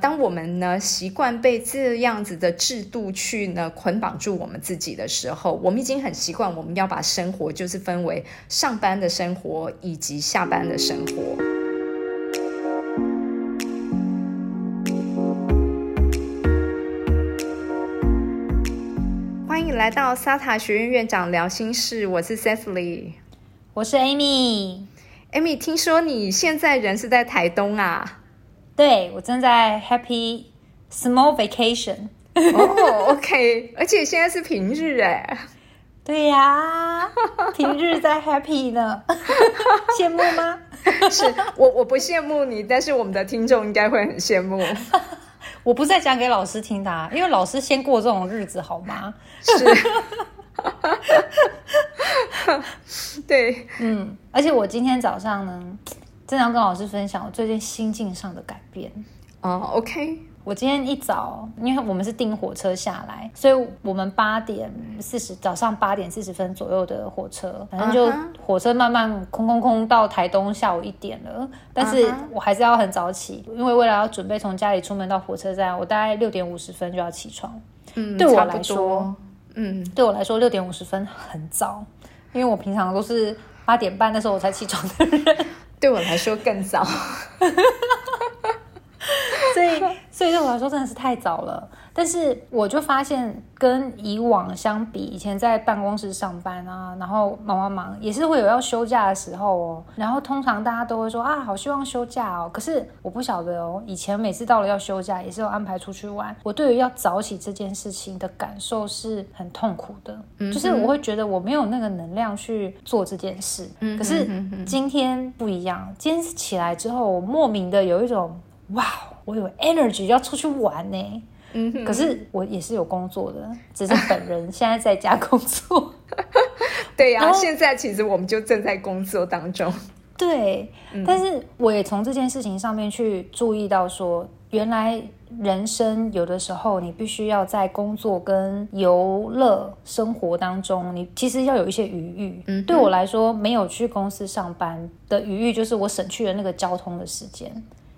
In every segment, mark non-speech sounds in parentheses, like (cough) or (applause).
当我们呢习惯被这样子的制度去呢捆绑住我们自己的时候，我们已经很习惯，我们要把生活就是分为上班的生活以及下班的生活。欢迎来到萨塔学院院长聊心事，我是 Cecily，我是 Amy。Amy，听说你现在人是在台东啊？对我正在 happy small vacation 哦，OK，而且现在是平日哎，对呀，平日在 happy 呢，(laughs) 羡慕吗？是我我不羡慕你，但是我们的听众应该会很羡慕。我不是在讲给老师听的，因为老师先过这种日子好吗？是，(laughs) 对，嗯，而且我今天早上呢。正常跟老师分享我最近心境上的改变哦，OK。我今天一早，因为我们是订火车下来，所以我们八点四十早上八点四十分左右的火车，反正就火车慢慢空空空到台东下午一点了。但是我还是要很早起，因为为了要准备从家里出门到火车站，我大概六点五十分就要起床。嗯，对我来说，嗯，对我来说六点五十分很早，因为我平常都是八点半那时候我才起床的人。对我来说更早，(laughs) 所以所以对我来说真的是太早了。但是我就发现，跟以往相比，以前在办公室上班啊，然后忙忙忙，也是会有要休假的时候哦。然后通常大家都会说啊，好希望休假哦。可是我不晓得哦，以前每次到了要休假，也是有安排出去玩。我对于要早起这件事情的感受是很痛苦的，就是我会觉得我没有那个能量去做这件事。可是今天不一样，今天起来之后，我莫名的有一种哇，我有 energy 要出去玩呢。嗯，可是我也是有工作的，只是本人现在在家工作。(laughs) 对呀，现在其实我们就正在工作当中。对，但是我也从这件事情上面去注意到，说原来人生有的时候你必须要在工作跟游乐生活当中，你其实要有一些余裕。嗯，对我来说，没有去公司上班的余裕，就是我省去了那个交通的时间。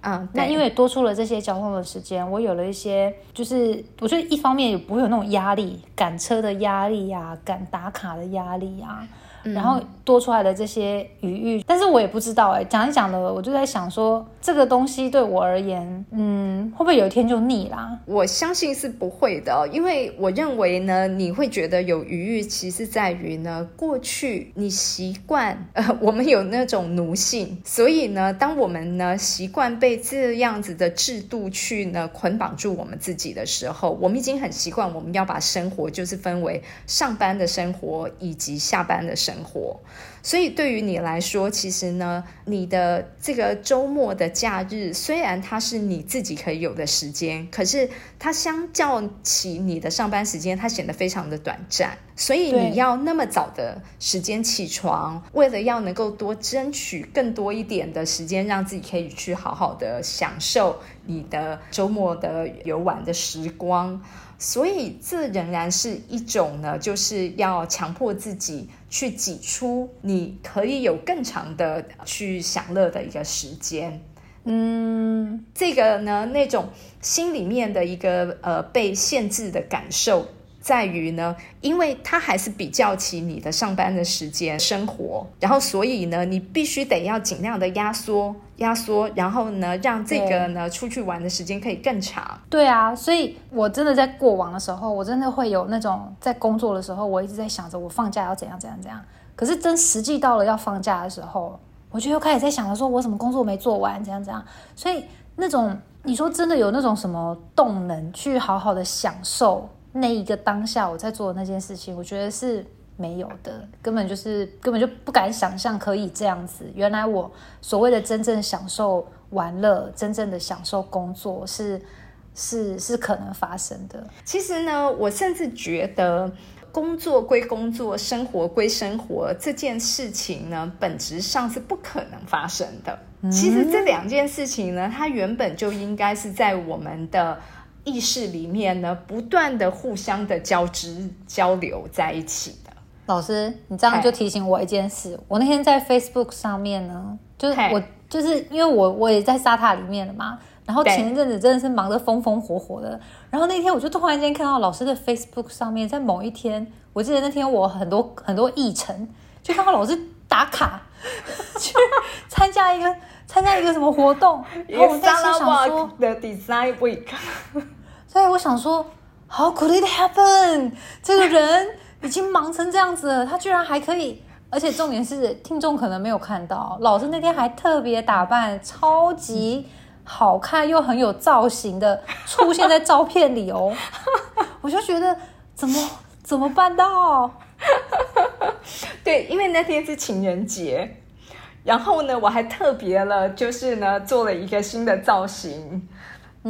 嗯，那因为多出了这些交通的时间，我有了一些，就是我觉得一方面也不会有那种压力，赶车的压力呀，赶打卡的压力呀。然后多出来的这些余裕，但是我也不知道哎，讲一讲的，我就在想说，这个东西对我而言，嗯，会不会有一天就腻啦？我相信是不会的，因为我认为呢，你会觉得有余裕，其实在于呢，过去你习惯，呃，(laughs) 我们有那种奴性，所以呢，当我们呢习惯被这样子的制度去呢捆绑住我们自己的时候，我们已经很习惯，我们要把生活就是分为上班的生活以及下班的生。生活，所以对于你来说，其实呢，你的这个周末的假日，虽然它是你自己可以有的时间，可是它相较起你的上班时间，它显得非常的短暂。所以你要那么早的时间起床，为了要能够多争取更多一点的时间，让自己可以去好好的享受你的周末的游玩的时光。所以这仍然是一种呢，就是要强迫自己去挤出你可以有更长的去享乐的一个时间。嗯，这个呢，那种心里面的一个呃被限制的感受。在于呢，因为它还是比较起你的上班的时间生活，然后所以呢，你必须得要尽量的压缩压缩，然后呢，让这个呢出去玩的时间可以更长。对啊，所以我真的在过往的时候，我真的会有那种在工作的时候，我一直在想着我放假要怎样怎样怎样。可是真实际到了要放假的时候，我就又开始在想着说我什么工作没做完，怎样怎样。所以那种你说真的有那种什么动能去好好的享受。那一个当下我在做的那件事情，我觉得是没有的，根本就是根本就不敢想象可以这样子。原来我所谓的真正享受玩乐，真正的享受工作，是是是可能发生的。其实呢，我甚至觉得工作归工作，生活归生活这件事情呢，本质上是不可能发生的。其实这两件事情呢，它原本就应该是在我们的。意识里面呢，不断的互相的交织交流在一起的。老师，你这样就提醒我一件事。我那天在 Facebook 上面呢，就是我就是因为我我也在沙塔里面了嘛，然后前一阵子真的是忙得风风火火的。然后那天我就突然间看到老师的 Facebook 上面，在某一天，我记得那天我很多很多议程，就看到老师打卡 (laughs) 去参加一个参加一个什么活动，(laughs) 然后我在心想说的 Design Week，(laughs) 所以我想说，How could it happen？这个人已经忙成这样子了，他居然还可以。而且重点是，听众可能没有看到，老师那天还特别打扮，超级好看又很有造型的出现在照片里哦。(laughs) 我就觉得怎么怎么办到？(laughs) 对，因为那天是情人节，然后呢，我还特别了，就是呢做了一个新的造型。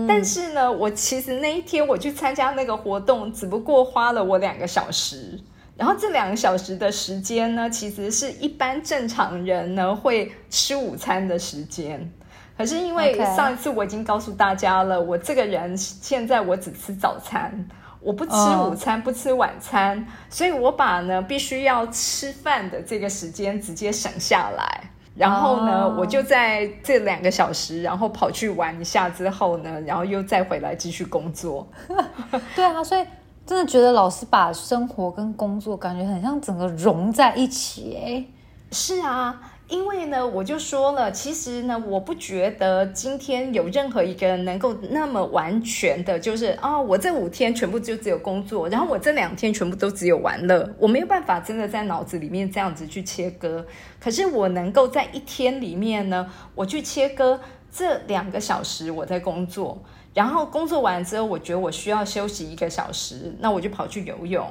但是呢，我其实那一天我去参加那个活动，只不过花了我两个小时。然后这两个小时的时间呢，其实是一般正常人呢会吃午餐的时间。可是因为上一次我已经告诉大家了，我这个人现在我只吃早餐，我不吃午餐，不吃晚餐，所以我把呢必须要吃饭的这个时间直接省下来。然后呢，我就在这两个小时，然后跑去玩一下之后呢，然后又再回来继续工作。(laughs) 对啊，所以。真的觉得老师把生活跟工作感觉很像整个融在一起哎，是啊，因为呢，我就说了，其实呢，我不觉得今天有任何一个人能够那么完全的，就是啊，我这五天全部就只有工作，然后我这两天全部都只有玩乐，我没有办法真的在脑子里面这样子去切割。可是我能够在一天里面呢，我去切割这两个小时我在工作。然后工作完之后，我觉得我需要休息一个小时，那我就跑去游泳，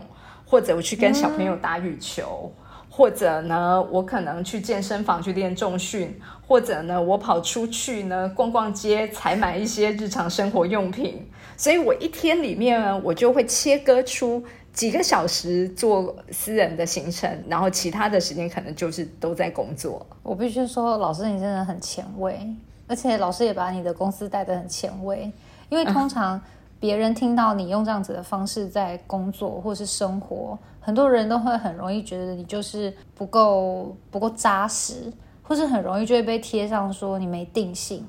或者我去跟小朋友打羽球，或者呢，我可能去健身房去练重训，或者呢，我跑出去呢逛逛街，采买一些日常生活用品。所以我一天里面呢，我就会切割出几个小时做私人的行程，然后其他的时间可能就是都在工作。我必须说，老师你真的很前卫，而且老师也把你的公司带得很前卫。因为通常别人听到你用这样子的方式在工作或是生活，很多人都会很容易觉得你就是不够不够扎实，或是很容易就会被贴上说你没定性。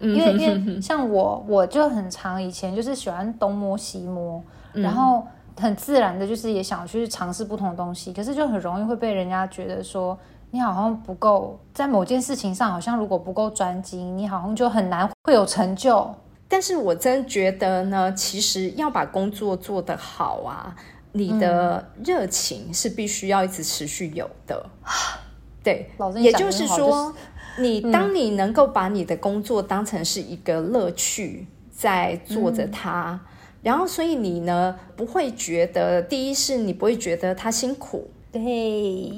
因为因为 (laughs) 像我，我就很常以前就是喜欢东摸西摸，然后很自然的就是也想去尝试不同的东西，可是就很容易会被人家觉得说你好像不够在某件事情上，好像如果不够专精，你好像就很难会有成就。但是我真觉得呢，其实要把工作做得好啊，你的热情是必须要一直持续有的。对，也就是说，你当你能够把你的工作当成是一个乐趣在做着它，然后所以你呢不会觉得，第一是你不会觉得它辛苦。对，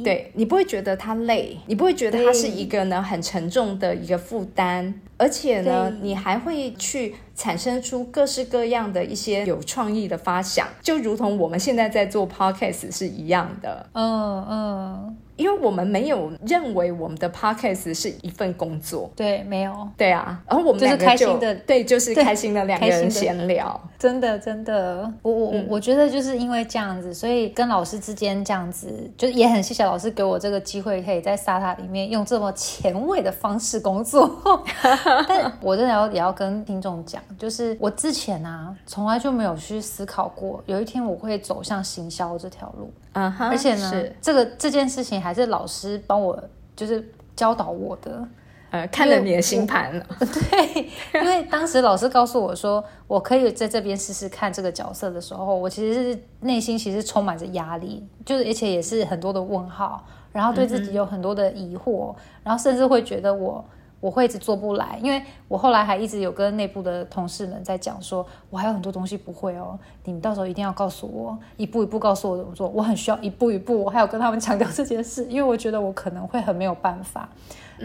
对你不会觉得它累，你不会觉得它是一个呢很沉重的一个负担，而且呢，你还会去产生出各式各样的一些有创意的发想，就如同我们现在在做 podcast 是一样的。嗯嗯。因为我们没有认为我们的 podcast 是一份工作，对，没有，对啊，然后我们就是开心的，对，就是开心的两个人闲聊，真的，真的，我我我觉得就是因为这样子，所以跟老师之间这样子，就也很谢谢老师给我这个机会，可以在沙塔里面用这么前卫的方式工作。(laughs) 但我真的要也要跟听众讲，就是我之前啊，从来就没有去思考过，有一天我会走向行销这条路。嗯哼，而且呢，这个这件事情还是老师帮我就是教导我的，呃，看了你的星盘了。(laughs) 对，因为当时老师告诉我说，我可以在这边试试看这个角色的时候，我其实是内心其实充满着压力，就是而且也是很多的问号，然后对自己有很多的疑惑，然后甚至会觉得我。我会一直做不来，因为我后来还一直有跟内部的同事们在讲，说我还有很多东西不会哦，你们到时候一定要告诉我，一步一步告诉我怎么做，我很需要一步一步。我还有跟他们强调这件事，因为我觉得我可能会很没有办法。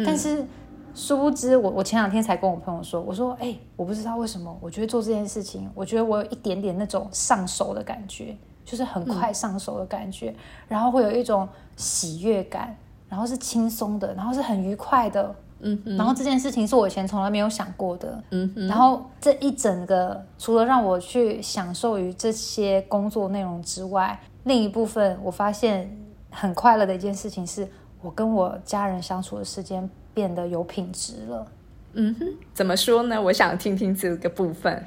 但是殊不知，我我前两天才跟我朋友说，我说，哎，我不知道为什么，我觉得做这件事情，我觉得我有一点点那种上手的感觉，就是很快上手的感觉，然后会有一种喜悦感，然后是轻松的，然后是很愉快的。嗯，然后这件事情是我以前从来没有想过的。嗯，然后这一整个除了让我去享受于这些工作内容之外，另一部分我发现很快乐的一件事情是，我跟我家人相处的时间变得有品质了。嗯哼，怎么说呢？我想听听这个部分。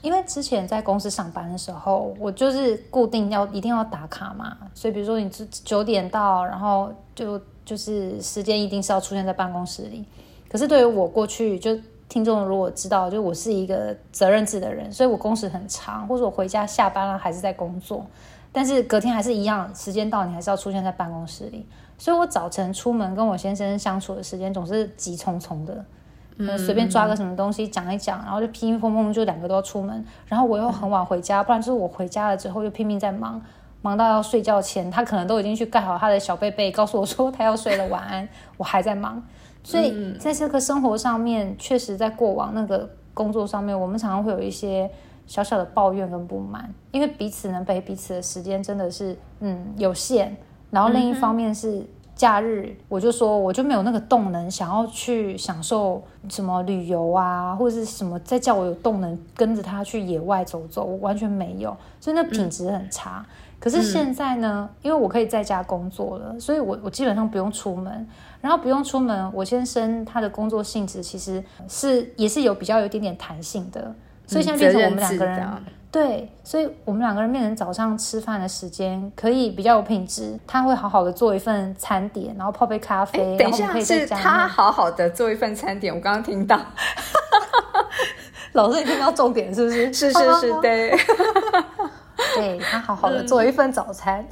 因为之前在公司上班的时候，我就是固定要一定要打卡嘛，所以比如说你九点到，然后就就是时间一定是要出现在办公室里。可是对于我过去就听众如果知道，就我是一个责任制的人，所以我工时很长，或者我回家下班了还是在工作，但是隔天还是一样，时间到你还是要出现在办公室里。所以我早晨出门跟我先生相处的时间总是急匆匆的。嗯随便抓个什么东西讲一讲，然后就乒乒乓乓就两个都要出门，然后我又很晚回家，不然就是我回家了之后又拼命在忙，忙到要睡觉前，他可能都已经去盖好他的小被被，告诉我说他要睡了，晚安，(laughs) 我还在忙，所以在这个生活上面，确实在过往那个工作上面，我们常常会有一些小小的抱怨跟不满，因为彼此能陪彼此的时间真的是嗯有限，然后另一方面是。假日我就说我就没有那个动能，想要去享受什么旅游啊，或者是什么再叫我有动能跟着他去野外走走，我完全没有，所以那品质很差。可是现在呢，因为我可以在家工作了，所以我我基本上不用出门，然后不用出门，我先生他的工作性质其实是也是有比较有一点点弹性的，所以现在变成我们两个人。对，所以我们两个人变成早上吃饭的时间可以比较有品质。他会好好的做一份餐点，然后泡杯咖啡。等一下，是他好好的做一份餐点。我刚刚听到，(laughs) 老师，你听到重点是不是？是是是，(laughs) 对。对他好好的做一份早餐。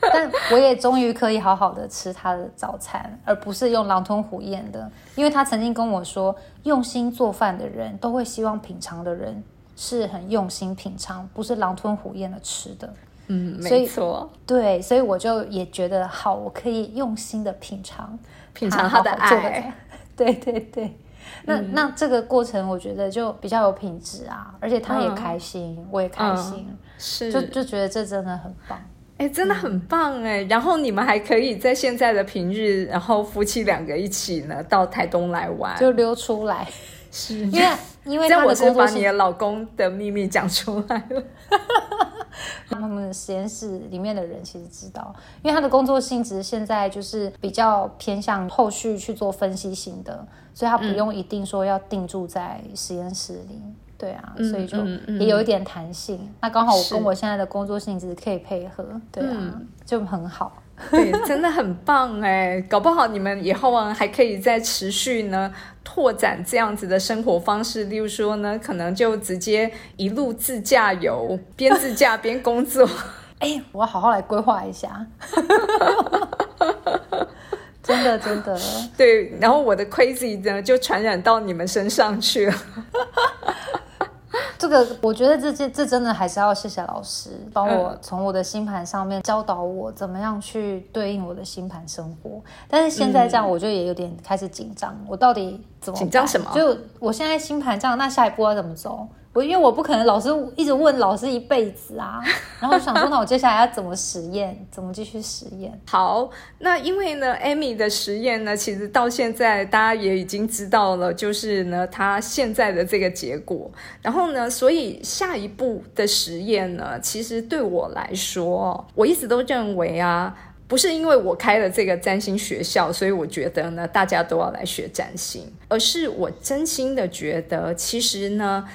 但我也终于可以好好的吃他的早餐，而不是用狼吞虎咽的。因为他曾经跟我说，用心做饭的人都会希望品尝的人。是很用心品尝，不是狼吞虎咽的吃的。嗯，没错。对，所以我就也觉得好，我可以用心的品尝，品尝他的爱。对 (laughs) 对对，那那这个过程我觉得就比较有品质啊，而且他也开心，我也开心，是就就觉得这真的很棒。哎，真的很棒哎！然后你们还可以在现在的平日，然后夫妻两个一起呢到台东来玩，就溜出来。是，(laughs) 因为因为他的工作把你的老公的秘密讲出来了。(laughs) 他们实验室里面的人其实知道，因为他的工作性质现在就是比较偏向后续去做分析型的，所以他不用一定说要定住在实验室里。对啊，所以就也有一点弹性。那刚好我跟我现在的工作性质可以配合，对啊，就很好。(laughs) 对，真的很棒哎！搞不好你们以后啊，还可以再持续呢，拓展这样子的生活方式。例如说呢，可能就直接一路自驾游，边自驾边工作。(laughs) 哎，我好好来规划一下。(laughs) 真的，真的。对，然后我的 crazy 呢，就传染到你们身上去了。(laughs) 这个我觉得这这这真的还是要谢谢老师帮我从我的星盘上面教导我怎么样去对应我的星盘生活。但是现在这样，我就也有点开始紧张，我到底怎么紧张什么？就我现在星盘这样，那下一步要怎么走？我因为我不可能老师一直问老师一辈子啊，(laughs) 然后我想说，那我接下来要怎么实验？怎么继续实验？好，那因为呢，Amy 的实验呢，其实到现在大家也已经知道了，就是呢，他现在的这个结果。然后呢，所以下一步的实验呢，其实对我来说，我一直都认为啊，不是因为我开了这个占星学校，所以我觉得呢，大家都要来学占星，而是我真心的觉得，其实呢。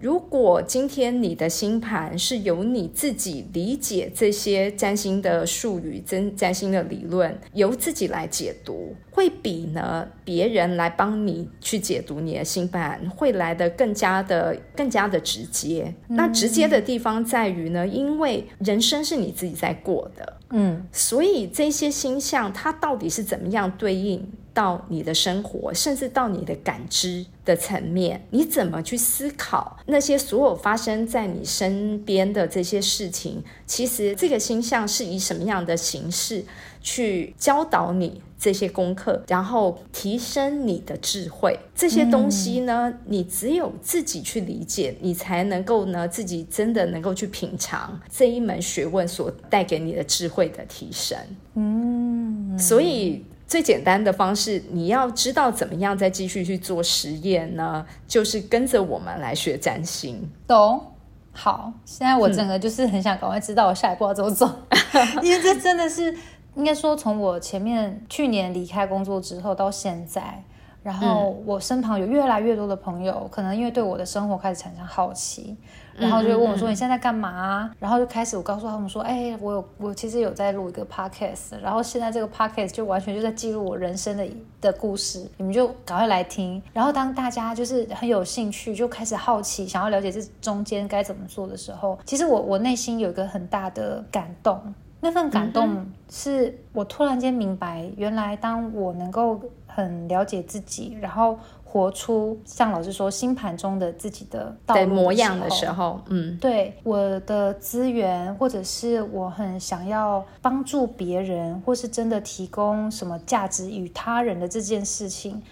如果今天你的星盘是由你自己理解这些占星的术语、占占星的理论，由自己来解读，会比呢别人来帮你去解读你的星盘会来的更加的、更加的直接。那直接的地方在于呢，因为人生是你自己在过的，嗯，所以这些星象它到底是怎么样对应？到你的生活，甚至到你的感知的层面，你怎么去思考那些所有发生在你身边的这些事情？其实这个星象是以什么样的形式去教导你这些功课，然后提升你的智慧？这些东西呢，你只有自己去理解，你才能够呢自己真的能够去品尝这一门学问所带给你的智慧的提升。嗯，所以。最简单的方式，你要知道怎么样再继续去做实验呢？就是跟着我们来学占星。懂？好，现在我整个就是很想赶快知道我下一步要怎么走，(laughs) 因为这真的是应该说从我前面去年离开工作之后到现在，然后我身旁有越来越多的朋友，可能因为对我的生活开始产生好奇，然后就问我说：“你现在在干嘛？”然后就开始我告诉他们说：“哎，我有我其实有在录一个 podcast，然后现在这个 podcast 就完全就在记录我人生的的故事，你们就赶快来听。”然后当大家就是很有兴趣，就开始好奇，想要了解这中间该怎么做的时候，其实我我内心有一个很大的感动。那份感动是我突然间明白，原来当我能够很了解自己，然后活出像老师说星盘中的自己的道路模样的时候，嗯，对我的资源，或者是我很想要帮助别人，或是真的提供什么价值与他人的这件事情，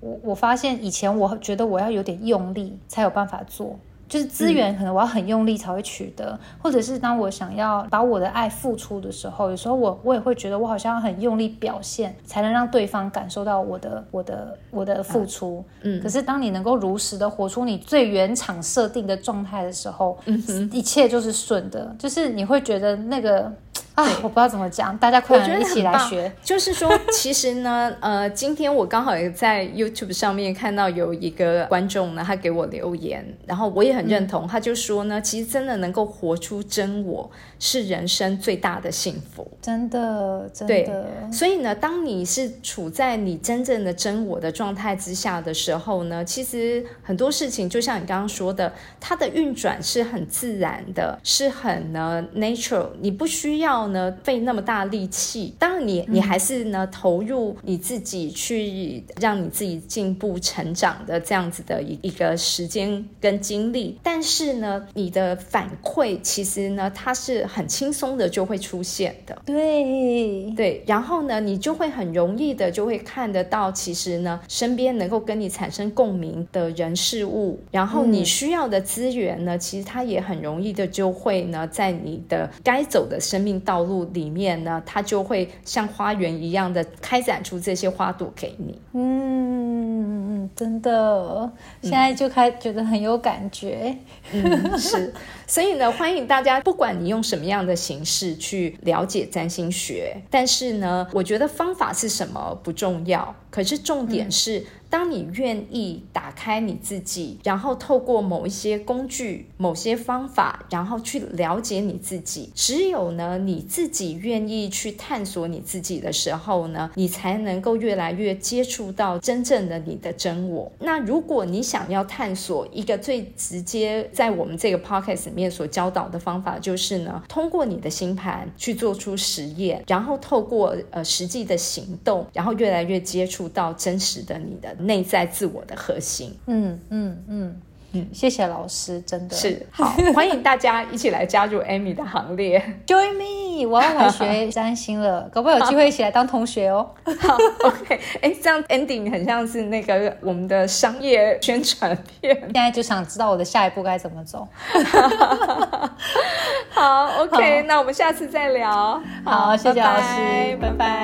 我我发现以前我觉得我要有点用力才有办法做。就是资源，可能我要很用力才会取得，或者是当我想要把我的爱付出的时候，有时候我我也会觉得我好像很用力表现，才能让对方感受到我的我的我的付出。嗯，可是当你能够如实的活出你最原厂设定的状态的时候，嗯一切就是顺的，就是你会觉得那个。啊，我不知道怎么讲，大家快点一起来学。就是说，其实呢，(laughs) 呃，今天我刚好也在 YouTube 上面看到有一个观众呢，他给我留言，然后我也很认同，他就说呢，其实真的能够活出真我是人生最大的幸福，真的，真的。所以呢，当你是处在你真正的真我的状态之下的时候呢，其实很多事情就像你刚刚说的，它的运转是很自然的，是很呢 natural，你不需要。呢，费那么大力气，当然你你还是呢投入你自己去让你自己进步成长的这样子的一一个时间跟精力，但是呢，你的反馈其实呢，它是很轻松的就会出现的，对。对，然后呢，你就会很容易的就会看得到，其实呢，身边能够跟你产生共鸣的人事物，然后你需要的资源呢，其实它也很容易的就会呢，在你的该走的生命道。道路里面呢，它就会像花园一样的开展出这些花朵给你。嗯，真的，现在就开觉得很有感觉。嗯，是。所以呢，欢迎大家，不管你用什么样的形式去了解占星学，但是呢，我觉得方法是什么不重要，可是重点是。当你愿意打开你自己，然后透过某一些工具、某些方法，然后去了解你自己。只有呢，你自己愿意去探索你自己的时候呢，你才能够越来越接触到真正的你的真我。那如果你想要探索一个最直接，在我们这个 podcast 里面所教导的方法，就是呢，通过你的星盘去做出实验，然后透过呃实际的行动，然后越来越接触到真实的你的。内在自我的核心，嗯嗯嗯嗯，谢谢老师，真的。是。好，(laughs) 欢迎大家一起来加入 Amy 的行列，Join me，我要来学占星了，可不可以有机会一起来当同学哦？(laughs) 好，OK，哎，这样 ending 很像是那个我们的商业宣传片，现在就想知道我的下一步该怎么走。(laughs) 好，OK，那我们下次再聊。好，谢谢老师，拜拜。